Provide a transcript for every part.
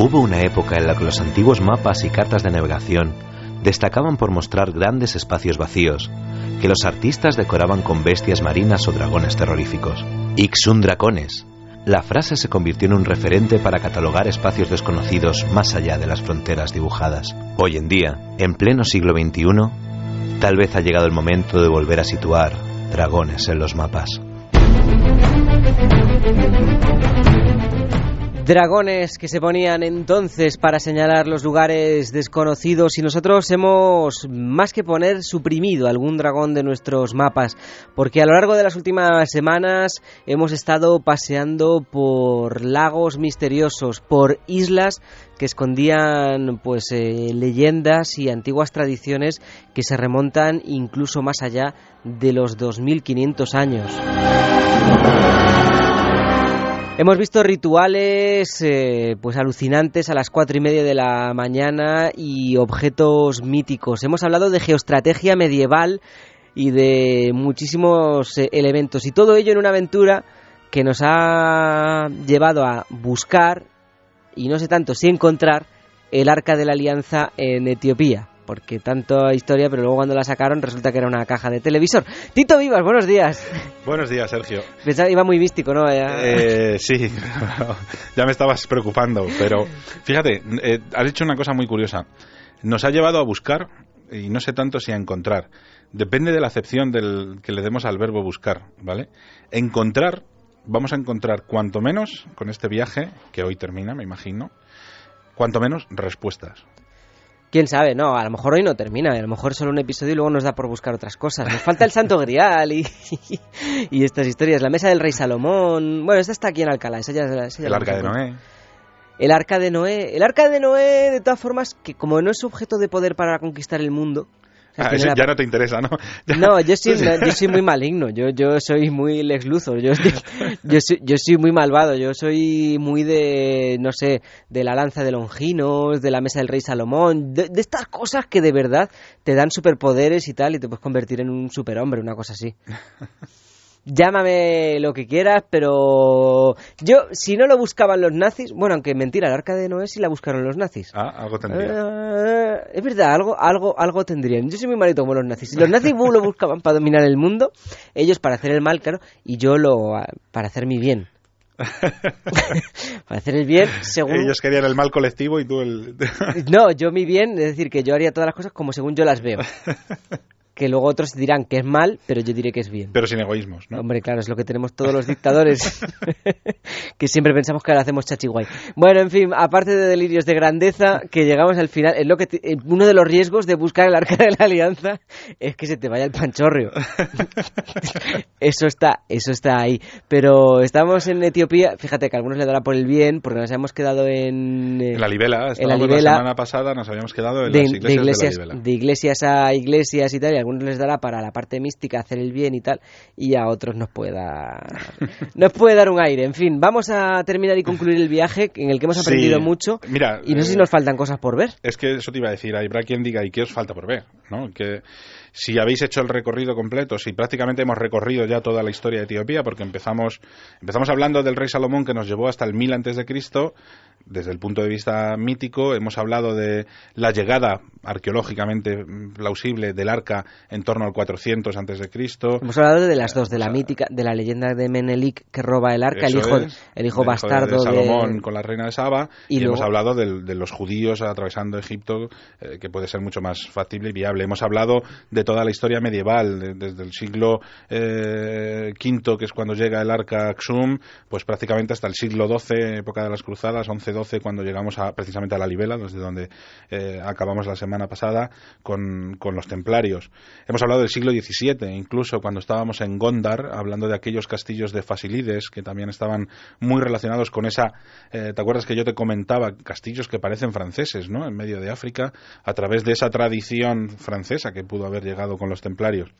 Hubo una época en la que los antiguos mapas y cartas de navegación destacaban por mostrar grandes espacios vacíos, que los artistas decoraban con bestias marinas o dragones terroríficos. Ixun Dracones. La frase se convirtió en un referente para catalogar espacios desconocidos más allá de las fronteras dibujadas. Hoy en día, en pleno siglo XXI, tal vez ha llegado el momento de volver a situar dragones en los mapas. Dragones que se ponían entonces para señalar los lugares desconocidos y nosotros hemos más que poner suprimido algún dragón de nuestros mapas porque a lo largo de las últimas semanas hemos estado paseando por lagos misteriosos, por islas que escondían pues eh, leyendas y antiguas tradiciones que se remontan incluso más allá de los 2500 años. Hemos visto rituales eh, pues alucinantes a las cuatro y media de la mañana y objetos míticos. Hemos hablado de geoestrategia medieval y de muchísimos eh, elementos y todo ello en una aventura que nos ha llevado a buscar y no sé tanto si encontrar el arca de la alianza en Etiopía porque tanta historia, pero luego cuando la sacaron resulta que era una caja de televisor. Tito Vivas, buenos días. Buenos días, Sergio. Pensaba, iba muy místico, ¿no? Eh, sí, ya me estabas preocupando, pero fíjate, eh, has dicho una cosa muy curiosa. Nos ha llevado a buscar, y no sé tanto si a encontrar. Depende de la acepción del, que le demos al verbo buscar, ¿vale? Encontrar, vamos a encontrar cuanto menos, con este viaje, que hoy termina, me imagino, cuanto menos respuestas quién sabe, no, a lo mejor hoy no termina, a lo mejor solo un episodio y luego nos da por buscar otras cosas. Nos falta el Santo Grial y, y, estas historias, la mesa del rey Salomón. Bueno, esta está aquí en Alcalá, esa ya, esa El arca de Noé. El arca de Noé. El arca de Noé, de todas formas, que como no es objeto de poder para conquistar el mundo, Ah, eso ya no te interesa, ¿no? No, yo soy, yo soy muy maligno, yo, yo soy muy Lex Luthor, yo, yo, soy, yo soy muy malvado, yo soy muy de, no sé, de la lanza de Longinos, de la mesa del rey Salomón, de, de estas cosas que de verdad te dan superpoderes y tal, y te puedes convertir en un superhombre, una cosa así. llámame lo que quieras, pero yo, si no lo buscaban los nazis, bueno, aunque mentira, el arca de Noé sí la buscaron los nazis. Ah, algo tendría. Eh, es verdad, algo, algo, algo tendrían. Yo soy muy malito como los nazis. Los nazis lo buscaban para dominar el mundo, ellos para hacer el mal, claro, y yo lo para hacer mi bien. para hacer el bien según... Ellos querían el mal colectivo y tú el... no, yo mi bien, es decir, que yo haría todas las cosas como según yo las veo. que luego otros dirán que es mal, pero yo diré que es bien. Pero sin egoísmos, ¿no? Hombre, claro, es lo que tenemos todos los dictadores, que siempre pensamos que ahora hacemos chachiguay. Bueno, en fin, aparte de delirios de grandeza, que llegamos al final, es lo que uno de los riesgos de buscar el arca de la alianza es que se te vaya el panchorrio. eso está, eso está ahí. Pero estamos en Etiopía, fíjate que a algunos le dará por el bien, porque nos hemos quedado en... Eh, en la libela, en la, libela, la semana pasada nos habíamos quedado en las iglesias de, iglesias, de la libela. De iglesias a iglesias y tal, y algunos les dará para la parte mística hacer el bien y tal, y a otros nos puede dar, nos puede dar un aire. En fin, vamos a terminar y concluir el viaje en el que hemos aprendido mucho. Mira, y no sé si nos faltan cosas por ver. Es que eso te iba a decir, habrá quien diga, ¿y qué os falta por ver? ¿No? Que si habéis hecho el recorrido completo, si prácticamente hemos recorrido ya toda la historia de Etiopía, porque empezamos, empezamos hablando del rey Salomón que nos llevó hasta el 1000 antes de Cristo, desde el punto de vista mítico, hemos hablado de la llegada arqueológicamente plausible del arca en torno al 400 antes de Cristo. Hemos hablado de las dos, de la mítica, de la leyenda de Menelik que roba el arca, el hijo, el hijo bastardo de Salomón con la reina de Saba, y, hemos hablado de, los judíos atravesando Egipto, eh, que puede ser mucho más factible y viable. Hemos hablado de toda la historia medieval, desde el siglo eh, V, que es cuando llega el arca Xum, pues prácticamente hasta el siglo XII, época de las cruzadas, 11-12, cuando llegamos a, precisamente a la Libela, desde donde eh, acabamos la semana pasada con, con, los templarios. Hemos hablado del siglo XVII, incluso cuando estábamos en Gondar, hablando de aquellos castillos de Fasilides, que también estaban muy relacionados con esa, eh, ¿te acuerdas que yo te comentaba? Castillos que parecen franceses, ¿no? En medio de África, a través de esa tradición francesa que pudo haber llegado con los templarios.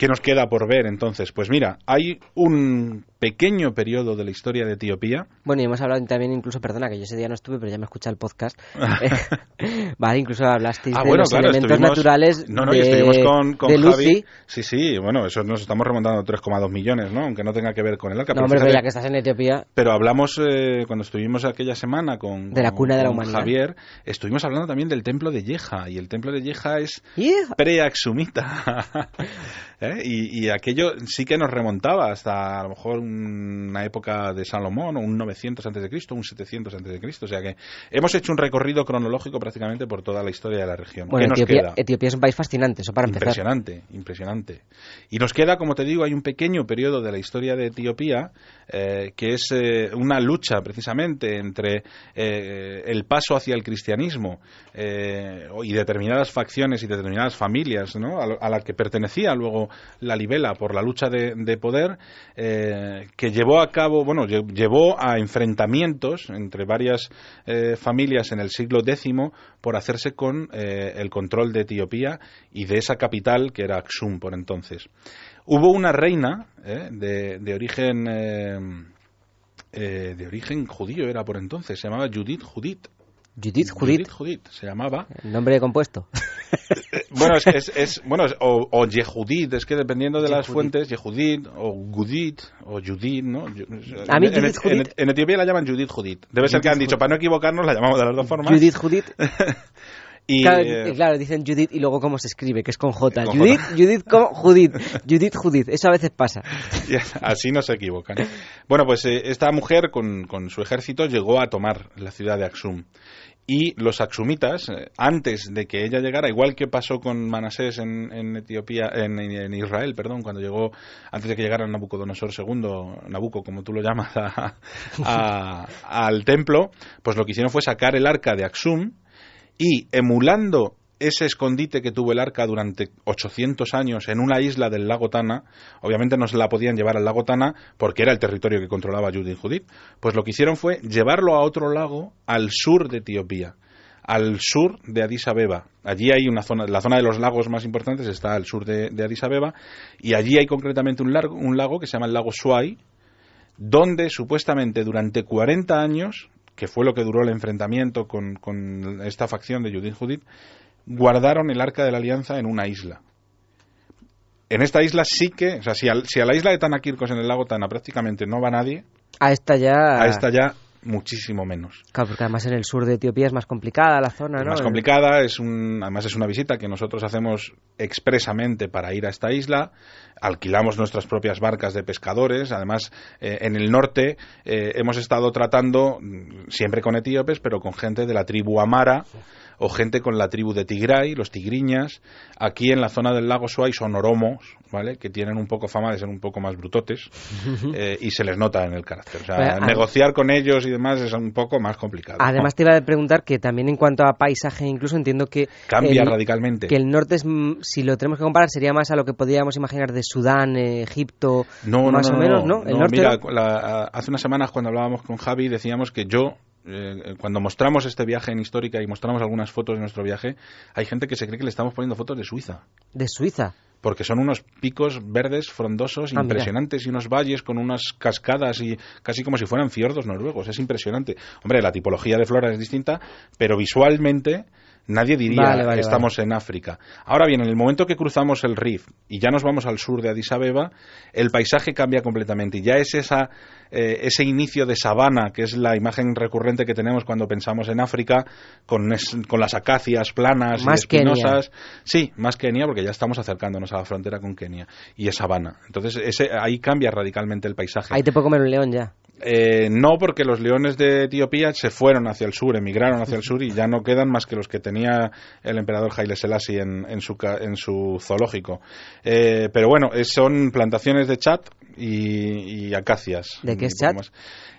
¿Qué nos queda por ver entonces? Pues mira, hay un pequeño periodo de la historia de Etiopía. Bueno, y hemos hablado también incluso, perdona, que yo ese día no estuve, pero ya me escucha el podcast. vale, incluso hablasteis ah, de los elementos naturales no, no, y estuvimos con, con Javi. Sí, sí, bueno, eso nos estamos remontando a 3,2 millones, ¿no? Aunque no tenga que ver con el ARCA. No, hombre, ya que estás en Etiopía. Pero hablamos, eh, cuando estuvimos aquella semana con, de la cuna de la humanidad. Javier, estuvimos hablando también del templo de Yeja, y el templo de Yeja es preaxumita. ¿Eh? Y, y, aquello sí que nos remontaba hasta a lo mejor una época de Salomón, un 900 antes de Cristo, un 700 antes de Cristo. O sea que hemos hecho un recorrido cronológico prácticamente por toda la historia de la región. Bueno, Etiopía, Etiopía, es un país fascinante, eso para empezar. Impresionante, impresionante. Y nos queda, como te digo, hay un pequeño periodo de la historia de Etiopía eh, que es eh, una lucha precisamente entre el paso hacia el cristianismo y determinadas facciones y determinadas familias ¿no? a, a la que pertenecía luego la libela por la lucha de, poder eh, que llevó a cabo, bueno, llevó a enfrentamientos entre varias eh, familias en el siglo X por hacerse con eh, el control de Etiopía y de esa capital que era Aksum por entonces. Hubo una reina de, de, origen de origen judío era por entonces, se llamaba Judith Judith Judith Judith. Judith se llamaba. El nombre compuesto. bueno, es, es, bueno, o, o, Yehudit, es que dependiendo de las fuentes, Yehudit o Gudit o Judith, ¿no? A mí en, Judith en, Etiopía la llaman Judith Judith. Debe ser que han dicho, para no equivocarnos, la llamamos de las dos formas. Judith Judith. Y, eh, claro, dicen Judith y luego cómo se escribe, que es con J. Judith, Judith, con Judith. Judith, Judith. Eso a veces pasa. Así no se equivocan. Bueno, pues eh, esta mujer con, con, su ejército llegó a tomar la ciudad de Aksum y los axumitas, eh, antes de que ella llegara, igual que pasó con Manasés en, Etiopía, en, Israel, perdón, cuando llegó, antes de que llegara Nabucodonosor II, Nabucco, como tú lo llamas, al templo, pues lo que hicieron fue sacar el arca de Axum y emulando ese escondite que tuvo el arca durante 800 años en una isla del lago Tana, obviamente no se la podían llevar al lago Tana porque era el territorio que controlaba Judith Judith, pues lo que hicieron fue llevarlo a otro lago al sur de Etiopía, al sur de Addis Abeba. Allí hay una zona, la zona de los lagos más importantes está al sur de, Addis Abeba y allí hay concretamente un, un lago que se llama el lago Suai, donde supuestamente durante 40 años que fue lo que duró el enfrentamiento con, con esta facción de Judith Judith, guardaron el arca de la alianza en una isla. En esta isla sí que, o sea, si a, si a la isla de Tanakirkos en el lago Tana prácticamente no va nadie, a esta ya, a esta ya muchísimo menos. Claro, porque además en el sur de Etiopía es más complicada la zona, ¿no? más complicada, es un, además es una visita que nosotros hacemos expresamente para ir a esta isla. Alquilamos nuestras propias barcas de pescadores. Además, eh, en el norte eh, hemos estado tratando, mm, siempre con etíopes, pero con gente de la tribu Amara o gente con la tribu de Tigray, los tigriñas. Aquí en la zona del lago Suay son oromos, ¿vale? Que tienen un poco fama de ser un poco más brutotes eh, y se les nota en el carácter. O sea, negociar con ellos y demás es un poco más complicado. Además te iba a preguntar que también en cuanto a paisaje incluso entiendo que... Cambia radicalmente. Que el norte, es, si lo tenemos que comparar, sería más a lo que podríamos imaginar de Sudán, eh, Egipto, no, más o menos, ¿no? El norte mira, hace unas semanas cuando hablábamos con Javi decíamos que yo eh, cuando mostramos este viaje en Histórica y mostramos algunas fotos de nuestro viaje, hay gente que se cree que le estamos poniendo fotos de Suiza. ¿De Suiza? Porque son unos picos verdes frondosos ah, impresionantes y unos valles con unas cascadas y casi como si fueran fiordos noruegos. Es impresionante. Hombre, la tipología de flora es distinta, pero visualmente Nadie diría que estamos en África. Ahora bien, en el momento que cruzamos el Rif y ya nos vamos al sur de Addis Abeba, el paisaje cambia completamente y ya es esa, eh, ese inicio de sabana, que es la imagen recurrente que tenemos cuando pensamos en África, con, con las acacias planas y espinosas. Sí, más Kenia, porque ya estamos acercándonos a la frontera con Kenia y es sabana. Entonces ese, ahí cambia radicalmente el paisaje. Ahí te puedo comer un león ya. Eh, no, porque los leones de Etiopía se fueron hacia el sur, emigraron hacia el sur y ya no quedan más que los que tenía el emperador Haile Selassie en, su, en su zoológico. Eh, pero bueno, son plantaciones de chat y, acacias. ¿De qué es chat?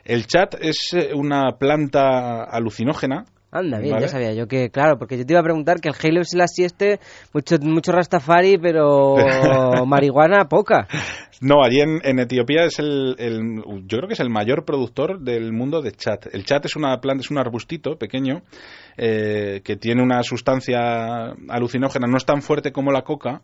El chat es eh, una planta alucinógena Anda, bien, ya sabía yo que, claro, porque yo te iba a preguntar que el Halo es la sieste, mucho, mucho Rastafari, pero marihuana poca. No, allí en, Etiopía es el, yo creo que es el mayor productor del mundo de chat. El chat es una planta, es un arbustito pequeño eh, que tiene una sustancia alucinógena, no es tan fuerte como la coca,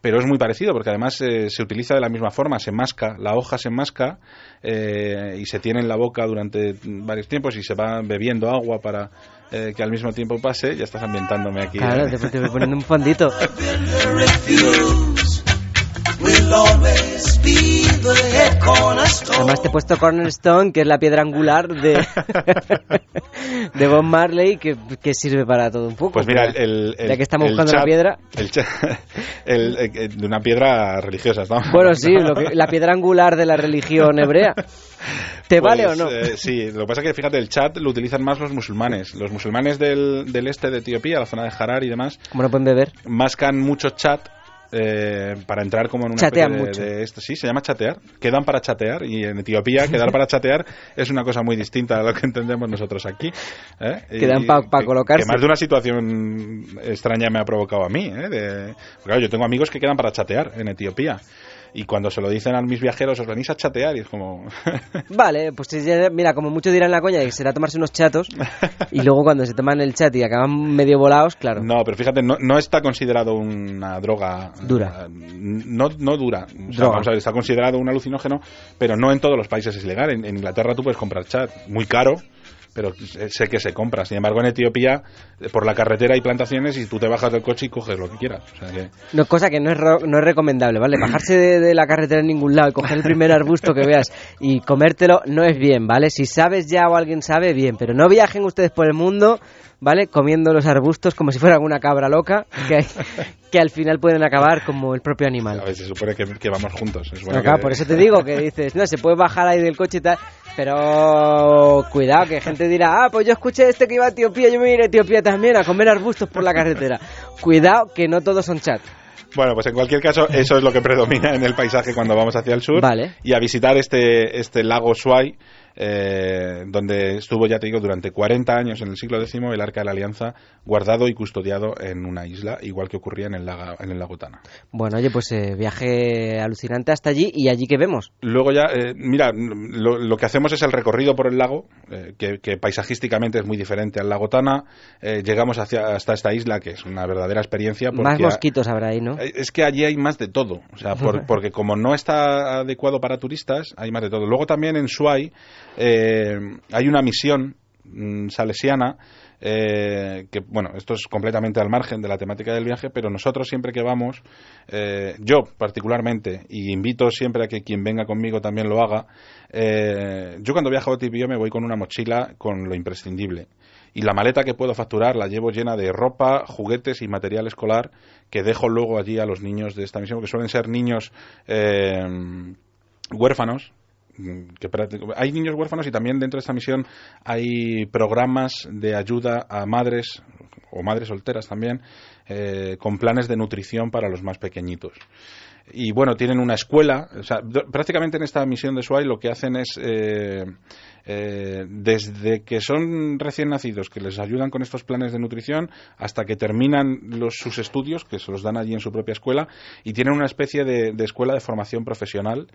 pero es muy parecido porque además eh, se utiliza de la misma forma, se masca, la hoja se masca eh, y se tiene en la boca durante varios tiempos y se va bebiendo agua para eh, que al mismo tiempo pase, ya estás ambientándome aquí. Claro, te, te voy poniendo un fondito. Además te he puesto Cornerstone, que es la piedra angular de, de Bob Marley, que, que, sirve para todo un poco. Pues mira, el, ya que estamos buscando la piedra... El, de una piedra religiosa, ¿estamos? Bueno, sí, lo que, la piedra angular de la religión hebrea. ¿Te vale o no? Pues, eh, sí, lo que pasa es que fíjate, el chat lo utilizan más los musulmanes. Los musulmanes del, del este de Etiopía, la zona de Harar y demás. ¿Cómo no pueden beber? Mascan mucho chat eh, para entrar como en una Chatean de, mucho. de esto. Sí, se llama chatear. Quedan para chatear y en Etiopía quedar para chatear es una cosa muy distinta a lo que entendemos nosotros aquí. ¿eh? Quedan para pa colocarse. Que más de una situación extraña me ha provocado a mí. ¿eh? De, claro, yo tengo amigos que quedan para chatear en Etiopía y cuando se lo dicen a mis viajeros os venís a chatear y es como vale pues mira como muchos dirán la coña que será tomarse unos chatos y luego cuando se toman el chat y acaban medio volados claro. No pero fíjate no, no está considerado una droga dura. no, no dura. O sea, vamos a ver, está considerado un alucinógeno pero no en todos los países es ilegal en, en Inglaterra tú puedes comprar chat muy caro pero sé que se compra. Sin embargo, en Etiopía, por la carretera hay plantaciones y tú te bajas del coche y coges lo que quieras. O sea que... No, cosa que no es, no es recomendable, ¿vale? Bajarse de, la carretera en ningún lado y coger el primer arbusto que veas y comértelo no es bien, ¿vale? Si sabes ya o alguien sabe, bien, pero no viajen ustedes por el mundo ¿vale? Comiendo los arbustos como si fuera una cabra loca, que, que al final pueden acabar como el propio animal. A veces se supone que, que vamos juntos. No, claro, por eso te digo que dices, no, se puede bajar ahí del coche y tal, pero cuidado, que gente dirá, ah, pues yo escuché este que iba a Etiopía, yo me iré a Etiopía también a comer arbustos por la carretera. Cuidado, que no todos son chat. Bueno, pues en cualquier caso, eso es lo que predomina en el paisaje cuando vamos hacia el sur. Vale. Y a visitar este, este lago Suai, eh, donde estuvo, ya te digo, durante 40 años en el siglo X el Arca de la Alianza guardado y custodiado en una isla, igual que ocurría en el, lago, en el lago Tana. Bueno, oye, pues eh, viaje alucinante hasta allí y allí que vemos. Luego ya, eh, mira, lo, lo, que hacemos es el recorrido por el lago, que, que, paisajísticamente es muy diferente al lago Tana. Llegamos hacia, hasta esta isla, que es una verdadera experiencia. Más mosquitos habrá ahí, ¿no? Es que allí hay más de todo, o sea, por, porque como no está adecuado para turistas, hay más de todo. Luego también en Suai eh, hay una misión mm, salesiana eh, que bueno, esto es completamente al margen de la temática del viaje, pero nosotros siempre que vamos, eh, yo particularmente, y invito siempre a que quien venga conmigo también lo haga, eh, yo cuando viajo a Otipio me voy con una mochila con lo imprescindible. Y la maleta que puedo facturar la llevo llena de ropa, juguetes y material escolar que dejo luego allí a los niños de esta misión, que suelen ser niños huérfanos, que hay niños huérfanos y también dentro de esta misión hay programas de ayuda a madres o madres solteras también eh, con planes de nutrición para los más pequeñitos y bueno, tienen una escuela. O sea, prácticamente en esta misión de SWAI lo que hacen es, eh, eh, desde que son recién nacidos, que les ayudan con estos planes de nutrición, hasta que terminan los, sus estudios, que se los dan allí en su propia escuela, y tienen una especie de escuela de formación profesional,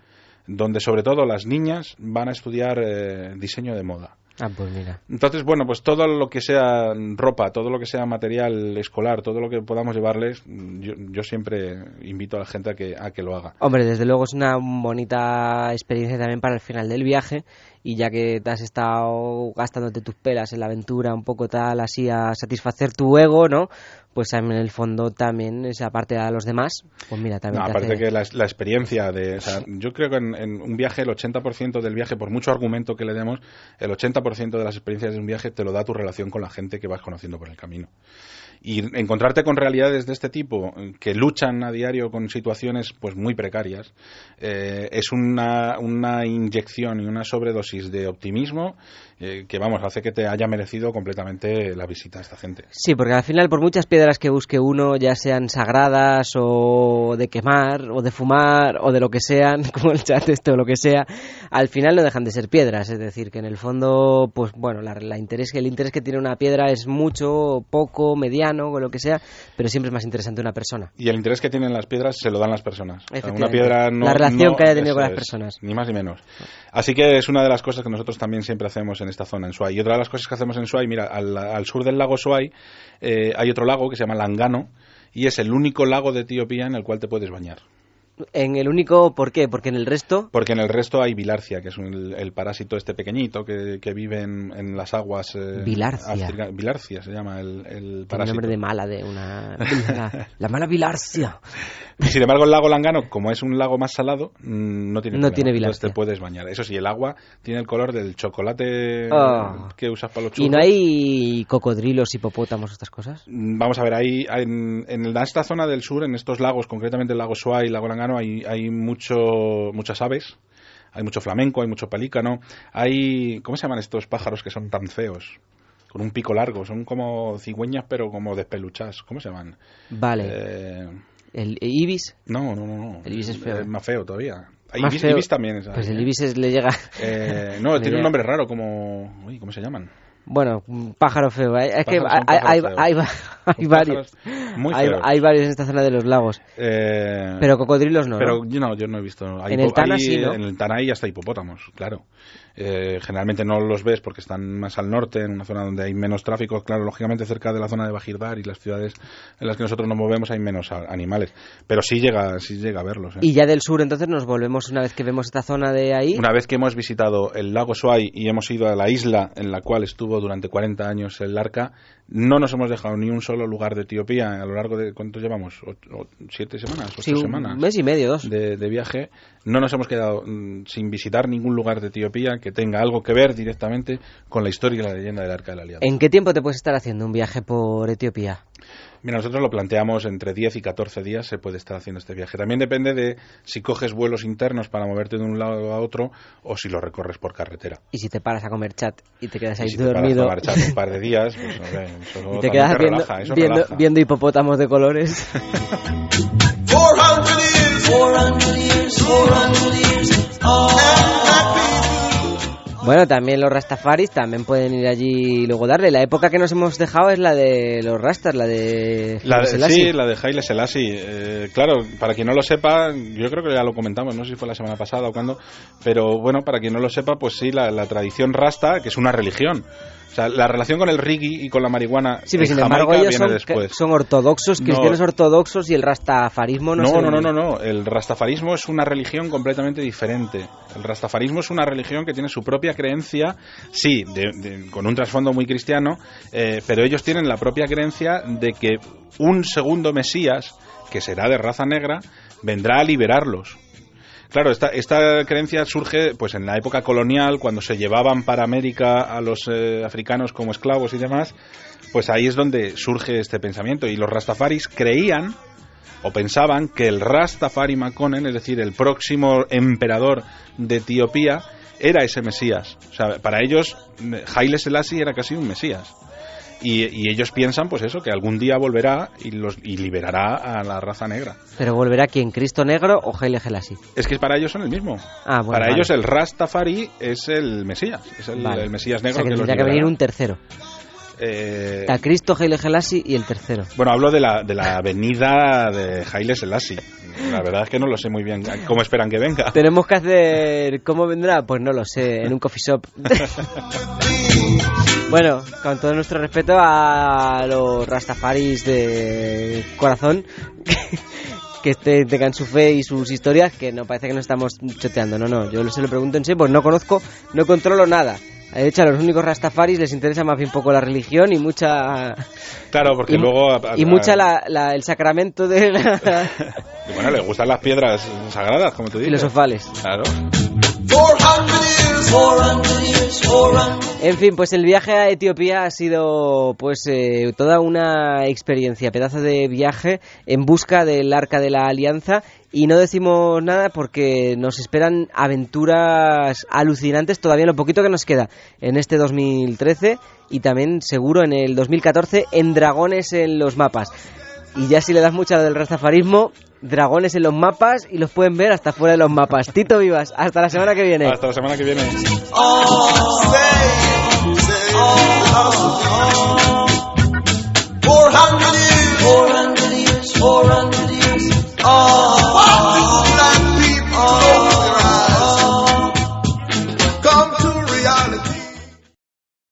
donde sobre todo las niñas van a estudiar eh, diseño de moda. Ah, pues mira. Entonces, bueno, pues todo lo que sea ropa, todo lo que sea material escolar, todo lo que podamos llevarles, yo, yo siempre invito a la gente a que, a que lo haga. Hombre, desde luego es una bonita experiencia también para el final del viaje y ya que te has estado gastándote tus pelas en la aventura un poco tal, así a satisfacer tu ego, ¿no? Pues en el fondo también esa parte a los demás, pues mira, también no, te aparte hace... que la, la, experiencia de... O sea, yo creo que en, en, un viaje el 80% del viaje, por mucho argumento que le demos, el 80% de las experiencias de un viaje te lo da tu relación con la gente que vas conociendo por el camino. Y encontrarte con realidades de este tipo que luchan a diario con situaciones pues muy precarias eh, es una, una, inyección y una sobredosis de optimismo eh, que vamos hace que te haya merecido completamente la visita a esta gente. Sí, porque al final por muchas piedras que busque uno, ya sean sagradas o de quemar o de fumar o de lo que sean, como el chat este o lo que sea, al final no dejan de ser piedras, es decir, que en el fondo pues bueno, la, la interés, el interés que tiene una piedra es mucho, poco, mediano o lo que sea, pero siempre es más interesante una persona. Y el interés que tienen las piedras se lo dan las personas. una piedra no, la relación que haya tenido con las personas. ni más ni menos. Así que es una de las cosas que nosotros también siempre hacemos en esta zona, en Suay. Y otra de las cosas que hacemos en Suay, mira, al, sur del lago Suay eh, hay otro lago que se llama Langano y es el único lago de Etiopía en el cual te puedes bañar. En el único, ¿por qué? Porque en el resto. Porque en el resto hay bilarcia, que es el parásito este pequeñito que, vive en, las aguas. Eh, bilarcia. Bilarcia se llama el, el parásito. nombre de mala, de una. la, mala bilarcia. Y sin embargo, el lago Langano, como es un lago más salado, mm, no tiene, no tiene bilarcia. te puedes bañar. Eso sí, el agua tiene el color del chocolate ah. que usas para los churros. ¿Y no hay cocodrilos, hipopótamos, estas cosas? Mm, vamos a ver, hay, en, en esta zona del sur, en estos lagos, concretamente el lago Suai y el lago Langano, hay, hay mucho, muchas aves, hay mucho flamenco, hay mucho pelícano, hay... ¿Cómo se llaman estos pájaros que son tan feos? Con un pico largo, son como cigüeñas pero como despeluchas, ¿cómo se llaman? Vale. Eh, ¿El ibis? No, no, no, El ibis es feo. más feo todavía. Ibis, ibis, también es. Pues el ibis le llega. Eh, no, tiene un nombre raro, como. Uy, ¿cómo se llaman? Bueno, pájaro feo. Es que hay, varios. hay, varios en esta zona de los lagos. Eh, pero cocodrilos no. Pero Yo, no, yo no he visto. en el Tana sí, En el Tana hay hasta hipopótamos, claro. Eh, generalmente no los ves porque están más al norte, en una zona donde hay menos tráfico. Claro, lógicamente cerca de la zona de Bajirdar y las ciudades en las que nosotros nos movemos hay menos animales. Pero sí llega, sí llega a verlos. Y ya del sur, entonces nos volvemos una vez que vemos esta zona de ahí. Una vez que hemos visitado el lago Suai y hemos ido a la isla en la cual estuvo durante 40 años el Arca, no nos hemos dejado ni un solo lugar de Etiopía a lo largo de, ¿cuánto llevamos? ¿Siete semanas? ¿Ocho semanas? Un mes y medio, dos. De, viaje. No nos hemos quedado mm, sin visitar ningún lugar de Etiopía que tenga algo que ver directamente con la historia y la leyenda del Arca de la Alianza. ¿En qué tiempo te puedes estar haciendo un viaje por Etiopía? Mira, nosotros lo planteamos entre 10 y 14 días se puede estar haciendo este viaje. También depende de si coges vuelos internos para moverte de un lado a otro o si lo recorres por carretera. Y si te paras a comer chat y te quedas ahí si dormido. Te paras a comer chat un par de días, pues no sé, y te quedas viendo, viendo, viendo, hipopótamos de colores. 400 years, 400 years, 400 years, oh. Bueno, también los Rastafaris también pueden ir allí y luego darle. La época que nos hemos dejado es la de los Rastas, la de. La sí, la de Haile Selassie. Eh, claro, para quien no lo sepa, yo creo que ya lo comentamos, no sé si fue la semana pasada o cuándo, pero bueno, para quien no lo sepa, pues sí, la, la tradición Rasta, que es una religión sea, la relación con el reggae y con la marihuana sí, pero sin embargo ellos son, ortodoxos, cristianos ortodoxos y el rastafarismo no No, no, no, no, no, el rastafarismo es una religión completamente diferente. El rastafarismo es una religión que tiene su propia creencia, sí, con un trasfondo muy cristiano, eh, pero ellos tienen la propia creencia de que un segundo Mesías, que será de raza negra, vendrá a liberarlos Claro, esta, esta creencia surge pues en la época colonial, cuando se llevaban para América a los eh, africanos como esclavos y demás, pues ahí es donde surge este pensamiento. Y los rastafaris creían o pensaban que el Rastafari Makonnen, es decir, el próximo emperador de Etiopía, era ese Mesías. O sea, para ellos, Haile Selassie era casi un Mesías. Y, ellos piensan, pues eso, que algún día volverá y, los, y liberará a la raza negra. ¿Pero volverá quién? ¿Cristo negro o Haile Selassie? Es que para ellos son el mismo. Ah, para ellos el Rastafari es el Mesías, es el, Mesías negro. O sea, que, tendría que venir un tercero. Eh... Está Cristo, Haile Selassie y el tercero. Bueno, hablo de la, de la venida de Haile Selassie. La verdad es que no lo sé muy bien cómo esperan que venga. Tenemos que hacer... ¿Cómo vendrá? Pues no lo sé, en un coffee shop. bueno, con todo nuestro respeto a los rastafaris de corazón... que este, tengan su fe y sus historias, que no parece que nos estamos choteando. No, no, yo se lo pregunto en sí, pues no conozco, no controlo nada. De hecho, a los únicos rastafaris les interesa más bien poco la religión y mucha... Claro, porque luego... y mucha el sacramento de... y bueno, les gustan las piedras sagradas, como tú dices. Filosofales. Claro. En fin, pues el viaje a Etiopía ha sido pues eh, toda una experiencia, pedazo de viaje en busca del Arca de la Alianza y no decimos nada porque nos esperan aventuras alucinantes todavía lo poquito que nos queda en este 2013 y también seguro en el 2014 en dragones en los mapas. Y ya si le das mucha del rastafarismo, dragones en los mapas y los pueden ver hasta fuera de los mapas. Tito Vivas, hasta la semana que viene. Hasta la semana que viene.